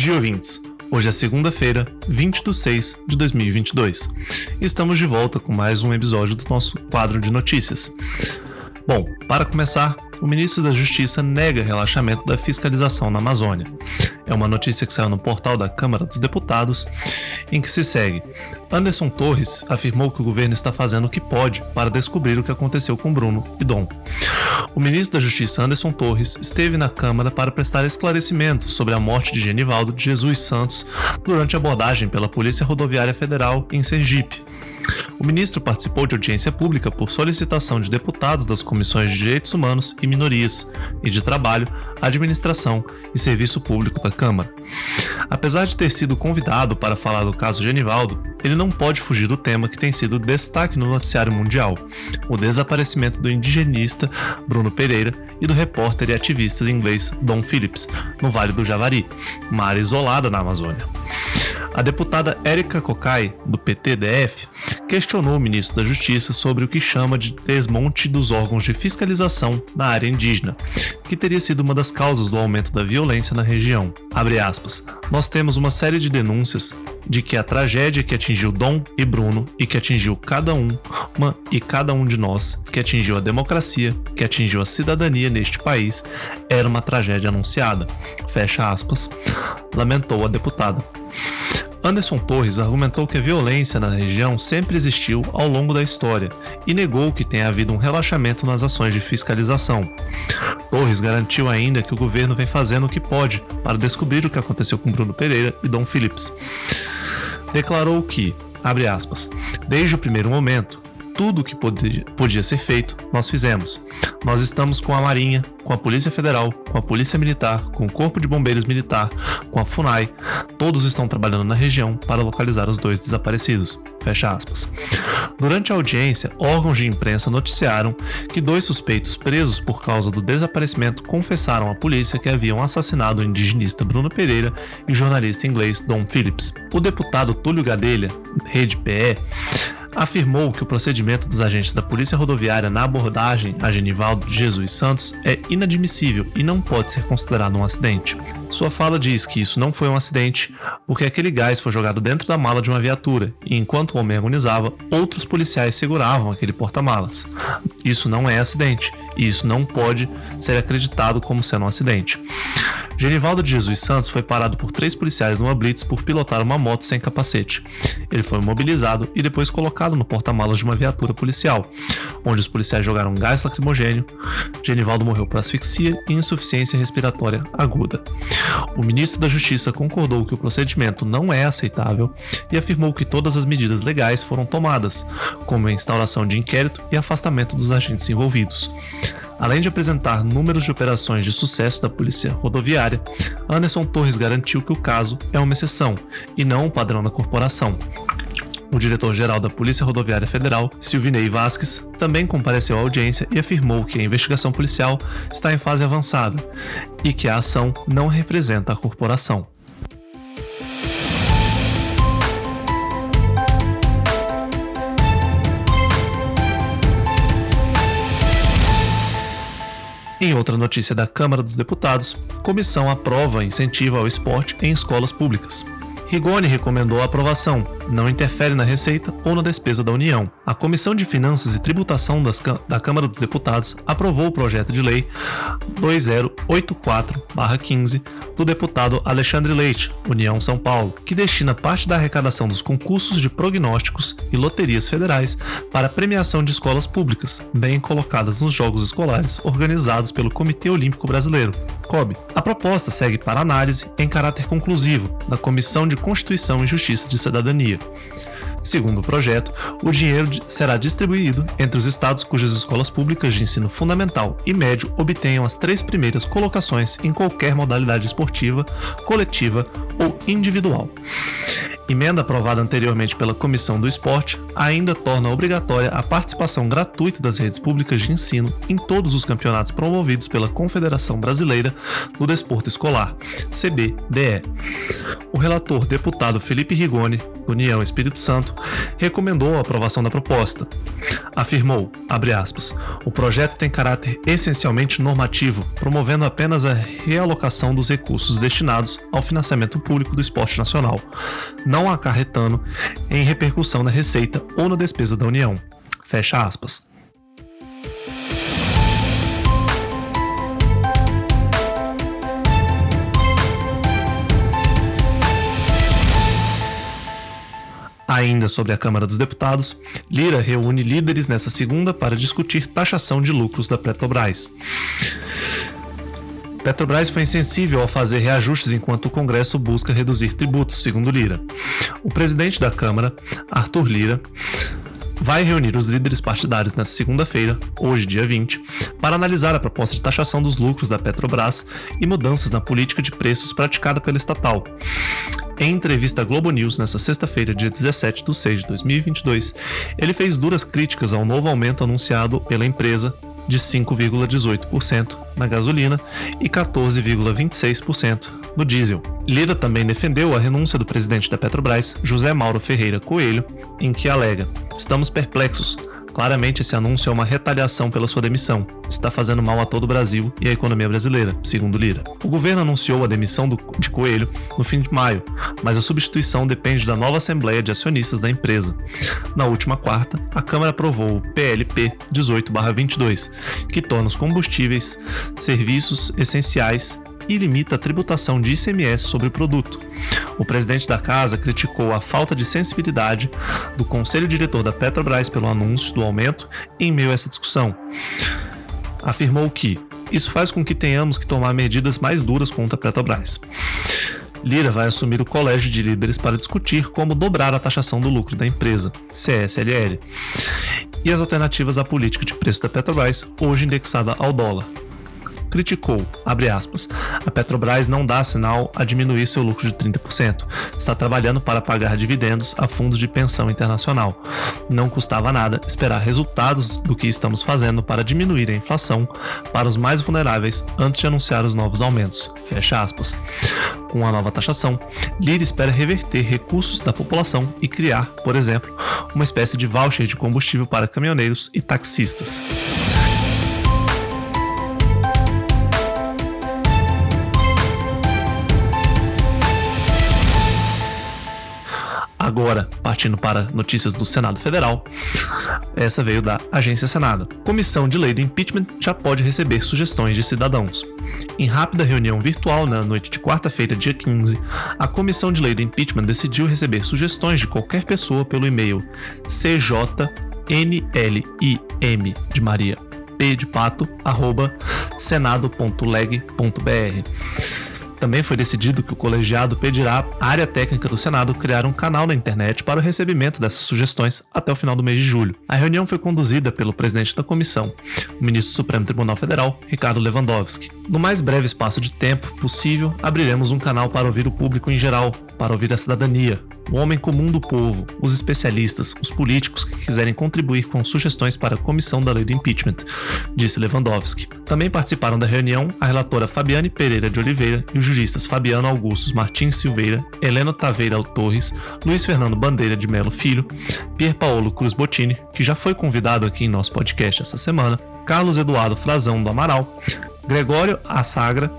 Dia, ouvintes! Hoje é segunda-feira, 20 de 6 de 2022. Estamos de volta com mais um episódio do nosso quadro de notícias. Bom, para começar, o ministro da Justiça nega relaxamento da fiscalização na Amazônia. É uma notícia que saiu no portal da Câmara dos Deputados, em que se segue. Anderson Torres afirmou que o governo está fazendo o que pode para descobrir o que aconteceu com Bruno e Dom. O ministro da Justiça Anderson Torres esteve na Câmara para prestar esclarecimentos sobre a morte de Genivaldo de Jesus Santos durante abordagem pela Polícia Rodoviária Federal em Sergipe. O ministro participou de audiência pública por solicitação de deputados das comissões de Direitos Humanos e Minorias e de Trabalho, Administração e Serviço Público da Câmara. Apesar de ter sido convidado para falar do caso Genivaldo, ele não pode fugir do tema que tem sido destaque no noticiário mundial: o desaparecimento do indigenista Bruno Pereira e do repórter e ativista inglês Don Phillips, no Vale do Javari, uma área isolada na Amazônia. A deputada Érica Cocai, do PTDF, questionou o ministro da Justiça sobre o que chama de desmonte dos órgãos de fiscalização na área indígena, que teria sido uma das causas do aumento da violência na região. Aspas, Nós temos uma série de denúncias de que a tragédia que atingiu Dom e Bruno e que atingiu cada um, uma e cada um de nós, que atingiu a democracia, que atingiu a cidadania neste país, era uma tragédia anunciada. Fecha aspas. Lamentou a deputada. Anderson Torres argumentou que a violência na região sempre existiu ao longo da história e negou que tenha havido um relaxamento nas ações de fiscalização. Torres garantiu ainda que o governo vem fazendo o que pode para descobrir o que aconteceu com Bruno Pereira e Dom Phillips. Declarou que, abre aspas, desde o primeiro momento, tudo o que podia, podia ser feito, nós fizemos. Nós estamos com a Marinha, com a Polícia Federal, com a Polícia Militar, com o Corpo de Bombeiros Militar, com a FUNAI. Todos estão trabalhando na região para localizar os dois desaparecidos. Fecha aspas. Durante a audiência, órgãos de imprensa noticiaram que dois suspeitos presos por causa do desaparecimento confessaram à polícia que haviam assassinado o indigenista Bruno Pereira e o jornalista inglês Don Phillips. O deputado Túlio Gadelha, rede PE, afirmou que o procedimento dos agentes da Polícia Rodoviária na abordagem a Genivaldo Jesus Santos é inadmissível e não pode ser considerado um acidente. Sua fala diz que isso não foi um acidente porque aquele gás foi jogado dentro da mala de uma viatura e enquanto o homem agonizava, outros policiais seguravam aquele porta-malas. Isso não é acidente e isso não pode ser acreditado como sendo um acidente. Genivaldo de Jesus Santos foi parado por três policiais numa blitz por pilotar uma moto sem capacete. Ele foi mobilizado e depois colocado no porta-malas de uma viatura policial, onde os policiais jogaram gás lacrimogênio. Genivaldo morreu por asfixia e insuficiência respiratória aguda. O ministro da Justiça concordou que o procedimento não é aceitável e afirmou que todas as medidas legais foram tomadas, como a instauração de inquérito e afastamento dos agentes envolvidos. Além de apresentar números de operações de sucesso da Polícia Rodoviária, Anderson Torres garantiu que o caso é uma exceção e não um padrão da corporação. O diretor-geral da Polícia Rodoviária Federal, Silvinei Vasques, também compareceu à audiência e afirmou que a investigação policial está em fase avançada e que a ação não representa a corporação. Outra notícia da Câmara dos Deputados, comissão aprova incentivo ao esporte em escolas públicas. Rigoni recomendou a aprovação, não interfere na receita ou na despesa da União. A Comissão de Finanças e Tributação da Câmara dos Deputados aprovou o projeto de lei 2084-15 do deputado Alexandre Leite, União São Paulo, que destina parte da arrecadação dos concursos de prognósticos e loterias federais para a premiação de escolas públicas, bem colocadas nos jogos escolares organizados pelo Comitê Olímpico Brasileiro, COB. A proposta segue para análise em caráter conclusivo na Comissão de Constituição e Justiça de Cidadania. Segundo o projeto, o dinheiro será distribuído entre os estados cujas escolas públicas de ensino fundamental e médio obtenham as três primeiras colocações em qualquer modalidade esportiva, coletiva ou individual. Emenda aprovada anteriormente pela Comissão do Esporte ainda torna obrigatória a participação gratuita das redes públicas de ensino em todos os campeonatos promovidos pela Confederação Brasileira do Desporto Escolar, CBDE. O relator deputado Felipe Rigoni, do União Espírito Santo, recomendou a aprovação da proposta. Afirmou, aspas, o projeto tem caráter essencialmente normativo, promovendo apenas a realocação dos recursos destinados ao financiamento público do esporte nacional, não acarretando em repercussão na receita ou na despesa da União. Fecha aspas. Ainda sobre a Câmara dos Deputados, Lira reúne líderes nessa segunda para discutir taxação de lucros da Petrobras. Petrobras foi insensível ao fazer reajustes enquanto o Congresso busca reduzir tributos, segundo Lira. O presidente da Câmara, Arthur Lira, vai reunir os líderes partidários nesta segunda-feira, hoje, dia 20, para analisar a proposta de taxação dos lucros da Petrobras e mudanças na política de preços praticada pela estatal. Em entrevista à Globo News nesta sexta-feira, dia 17 de 6 de 2022, ele fez duras críticas ao novo aumento anunciado pela empresa de 5,18% na gasolina e 14,26% no diesel. Lira também defendeu a renúncia do presidente da Petrobras, José Mauro Ferreira Coelho, em que alega: Estamos perplexos. Claramente, esse anúncio é uma retaliação pela sua demissão. Está fazendo mal a todo o Brasil e a economia brasileira, segundo Lira. O governo anunciou a demissão do, de Coelho no fim de maio, mas a substituição depende da nova Assembleia de Acionistas da empresa. Na última quarta, a Câmara aprovou o PLP 18-22, que torna os combustíveis serviços essenciais e limita a tributação de ICMS sobre o produto. O presidente da casa criticou a falta de sensibilidade do conselho diretor da Petrobras pelo anúncio do aumento em meio a essa discussão. Afirmou que isso faz com que tenhamos que tomar medidas mais duras contra a Petrobras. Lira vai assumir o colégio de líderes para discutir como dobrar a taxação do lucro da empresa, CSLL, e as alternativas à política de preço da Petrobras, hoje indexada ao dólar, criticou, aspas, a Petrobras não dá sinal a diminuir seu lucro de 30%. Está trabalhando para pagar dividendos a fundos de pensão internacional. Não custava nada esperar resultados do que estamos fazendo para diminuir a inflação para os mais vulneráveis antes de anunciar os novos aumentos. Fecha aspas. Com a nova taxação, Lira espera reverter recursos da população e criar, por exemplo, uma espécie de voucher de combustível para caminhoneiros e taxistas. Agora, partindo para notícias do Senado Federal, essa veio da Agência Senado. Comissão de Lei do Impeachment já pode receber sugestões de cidadãos. Em rápida reunião virtual na noite de quarta-feira, dia 15, a Comissão de Lei do Impeachment decidiu receber sugestões de qualquer pessoa pelo e-mail cjnlim de Maria p de pato arroba senado.leg.br. Também foi decidido que o colegiado pedirá à área técnica do Senado criar um canal na internet para o recebimento dessas sugestões até o final do mês de julho. A reunião foi conduzida pelo presidente da comissão, o ministro do Supremo Tribunal Federal, Ricardo Lewandowski. No mais breve espaço de tempo possível, abriremos um canal para ouvir o público em geral, para ouvir a cidadania, o homem comum do povo, os especialistas, os políticos que quiserem contribuir com sugestões para a comissão da lei do impeachment, disse Lewandowski. Também participaram da reunião a relatora Fabiane Pereira de Oliveira e o juristas Fabiano Augustos Martins Silveira, Helena Taveira Torres, Luiz Fernando Bandeira de Melo Filho, Pier Paulo Cruz Bottini, que já foi convidado aqui em nosso podcast essa semana, Carlos Eduardo Frazão do Amaral, Gregório Assagra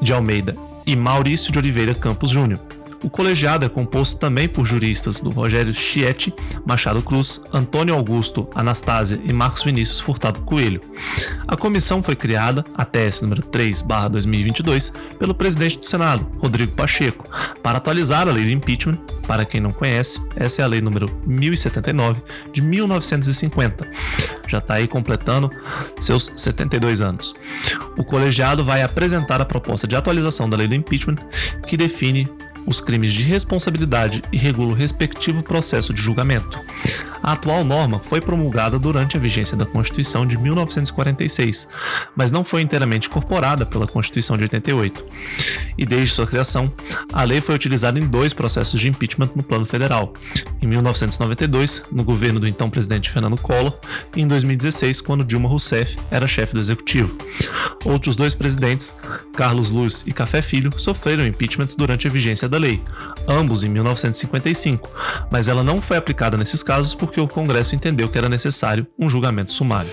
de Almeida e Maurício de Oliveira Campos Júnior. O colegiado é composto também por juristas do Rogério Chieti, Machado Cruz, Antônio Augusto, Anastásia e Marcos Vinícius Furtado Coelho. A comissão foi criada, a TS número 3/2022, pelo presidente do Senado, Rodrigo Pacheco, para atualizar a lei do impeachment. Para quem não conhece, essa é a lei número 1079 de 1950. Já está aí completando seus 72 anos. O colegiado vai apresentar a proposta de atualização da lei do impeachment, que define os crimes de responsabilidade e regula o respectivo processo de julgamento. A atual norma foi promulgada durante a vigência da Constituição de 1946, mas não foi inteiramente incorporada pela Constituição de 88. E desde sua criação, a lei foi utilizada em dois processos de impeachment no plano federal: em 1992, no governo do então presidente Fernando Collor, e em 2016, quando Dilma Rousseff era chefe do executivo. Outros dois presidentes, Carlos Luz e Café Filho, sofreram impeachments durante a vigência da lei, ambos em 1955, mas ela não foi aplicada nesses casos por porque o Congresso entendeu que era necessário um julgamento sumário.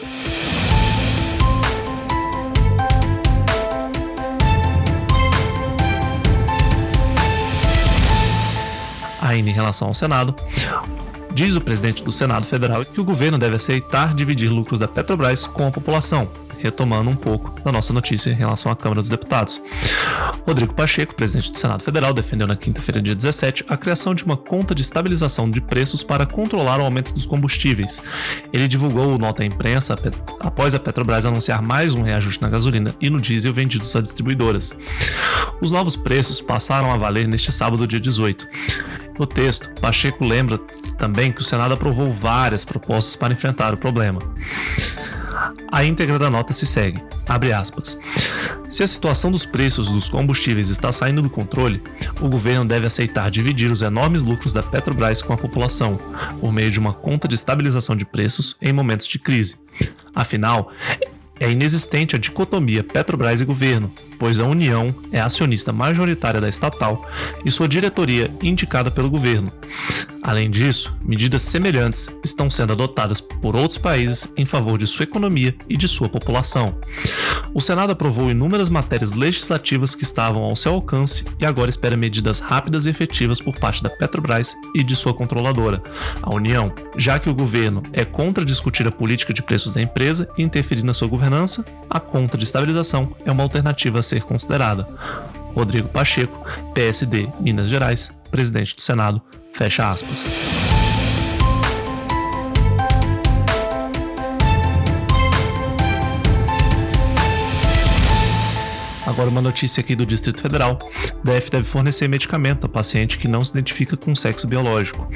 Ainda em relação ao Senado, diz o presidente do Senado Federal que o governo deve aceitar dividir lucros da Petrobras com a população, retomando um pouco da nossa notícia em relação à Câmara dos Deputados. Rodrigo Pacheco, presidente do Senado Federal, defendeu na quinta-feira, dia 17, a criação de uma conta de estabilização de preços para controlar o aumento dos combustíveis. Ele divulgou nota à imprensa após a Petrobras anunciar mais um reajuste na gasolina e no diesel vendidos a distribuidoras. Os novos preços passaram a valer neste sábado, dia 18. No texto, Pacheco lembra também que o Senado aprovou várias propostas para enfrentar o problema. A íntegra da nota se segue. Abre aspas. Se a situação dos preços dos combustíveis está saindo do controle, o governo deve aceitar dividir os enormes lucros da Petrobras com a população, por meio de uma conta de estabilização de preços em momentos de crise. Afinal, é inexistente a dicotomia Petrobras e governo, pois a União é acionista majoritária da estatal e sua diretoria indicada pelo governo. Além disso, medidas semelhantes estão sendo adotadas por outros países em favor de sua economia e de sua população. O Senado aprovou inúmeras matérias legislativas que estavam ao seu alcance e agora espera medidas rápidas e efetivas por parte da Petrobras e de sua controladora, a União, já que o governo é contra discutir a política de preços da empresa e interferir na sua governança, a conta de estabilização é uma alternativa ser considerada. Rodrigo Pacheco, PSD, Minas Gerais, presidente do Senado, Fecha aspas. Agora uma notícia aqui do Distrito Federal. DF deve fornecer medicamento a paciente que não se identifica com sexo biológico.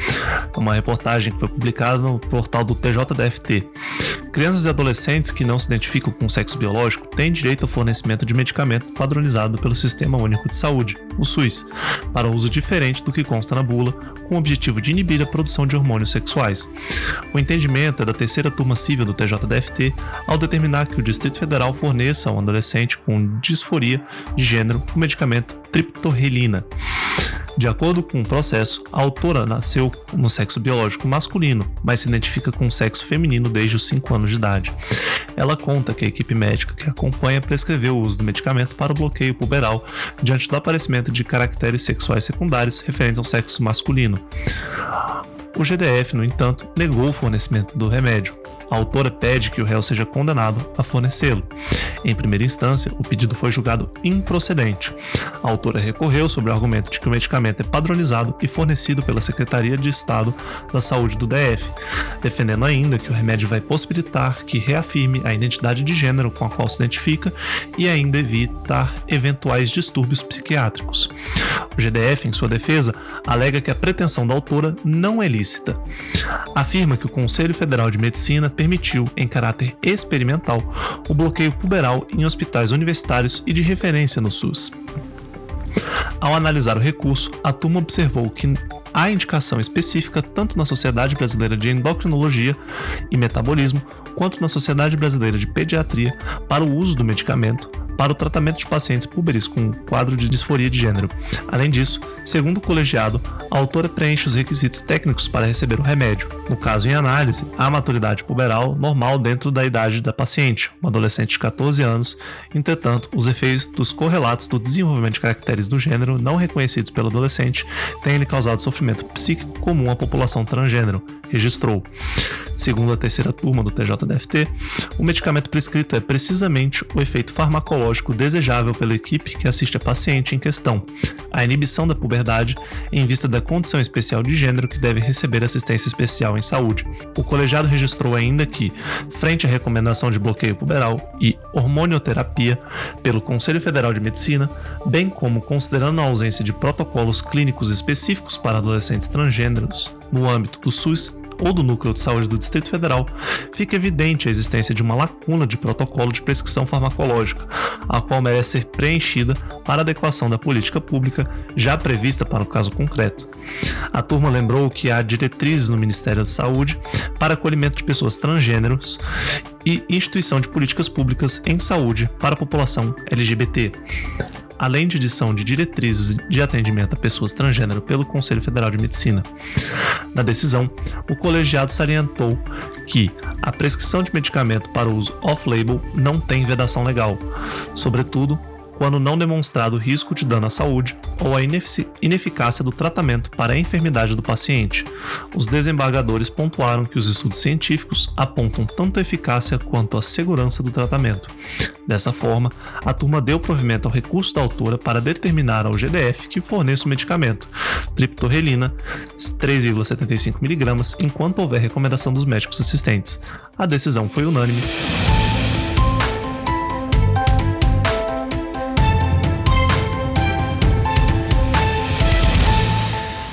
Uma reportagem que foi publicada no portal do TJDFT. Crianças e adolescentes que não se identificam com sexo biológico têm direito ao fornecimento de medicamento padronizado pelo Sistema Único de Saúde, o SUS, para uso diferente do que consta na bula, com o objetivo de inibir a produção de hormônios sexuais. O entendimento é da terceira turma civil do TJDFT ao determinar que o Distrito Federal forneça a um adolescente com disforia de gênero o medicamento triptorelina. De acordo com o processo, a autora nasceu no sexo biológico masculino, mas se identifica com o sexo feminino desde os 5 anos de idade. Ela conta que a equipe médica que acompanha prescreveu o uso do medicamento para o bloqueio puberal diante do aparecimento de caracteres sexuais secundários referentes ao sexo masculino. O GDF, no entanto, negou o fornecimento do remédio. A autora pede que o réu seja condenado a fornecê-lo. Em primeira instância, o pedido foi julgado improcedente. A autora recorreu sobre o argumento de que o medicamento é padronizado e fornecido pela Secretaria de Estado da Saúde do DF, defendendo ainda que o remédio vai possibilitar que reafirme a identidade de gênero com a qual se identifica e ainda evitar eventuais distúrbios psiquiátricos. O GDF, em sua defesa, alega que a pretensão da autora não é lícita. Afirma que o Conselho Federal de Medicina permitiu, em caráter experimental, o bloqueio puberal em hospitais universitários e de referência no SUS. Ao analisar o recurso, a turma observou que há indicação específica tanto na Sociedade Brasileira de Endocrinologia e Metabolismo quanto na Sociedade Brasileira de Pediatria para o uso do medicamento para o tratamento de pacientes puberis com quadro de disforia de gênero. Além disso, segundo o colegiado, a autora preenche os requisitos técnicos para receber o remédio. No caso em análise, há maturidade puberal normal dentro da idade da paciente, uma adolescente de 14 anos. Entretanto, os efeitos correlatos do desenvolvimento de caracteres do gênero não reconhecidos pelo adolescente têm lhe causado sofrimento psíquico comum à população transgênero, registrou. Segundo a terceira turma do TJDFT, o medicamento prescrito é precisamente o efeito farmacológico desejável pela equipe que assiste a paciente em questão, a inibição da puberdade em vista da condição especial de gênero que deve receber assistência especial em saúde. O colegiado registrou ainda que, frente à recomendação de bloqueio puberal e hormonioterapia pelo Conselho Federal de Medicina, bem como considerando a ausência de protocolos clínicos específicos para adolescentes transgêneros no âmbito do SUS ou do Núcleo de Saúde do Distrito Federal, fica evidente a existência de uma lacuna de protocolo de prescrição farmacológica, a qual merece ser preenchida para adequação da política pública já prevista para o caso concreto. A turma lembrou que há diretrizes no Ministério da Saúde para acolhimento de pessoas transgêneros e instituição de políticas públicas em saúde para a população LGBT além de edição de diretrizes de atendimento a pessoas transgênero pelo Conselho Federal de Medicina. Na decisão, o colegiado salientou que a prescrição de medicamento para uso off-label não tem vedação legal, sobretudo quando não demonstrado risco de dano à saúde ou a ineficácia do tratamento para a enfermidade do paciente. Os desembargadores pontuaram que os estudos científicos apontam tanto a eficácia quanto a segurança do tratamento. Dessa forma, a turma deu provimento ao recurso da autora para determinar ao GDF que forneça o medicamento, triptorelina, 3,75mg, enquanto houver recomendação dos médicos assistentes. A decisão foi unânime.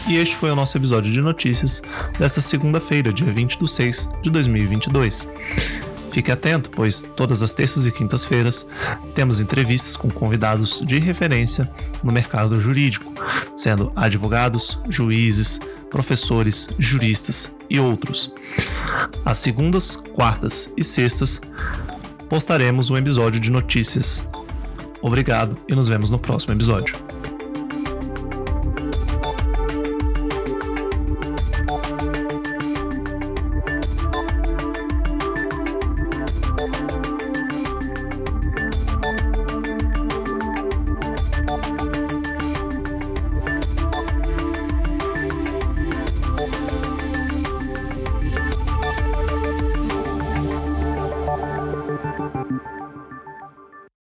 E este foi o nosso episódio de notícias desta segunda-feira, dia 20 de 6 de 2022. Fique atento, pois todas as terças e quintas-feiras temos entrevistas com convidados de referência no mercado jurídico, sendo advogados, juízes, professores, juristas e outros. Às segundas, quartas e sextas postaremos um episódio de notícias. Obrigado e nos vemos no próximo episódio.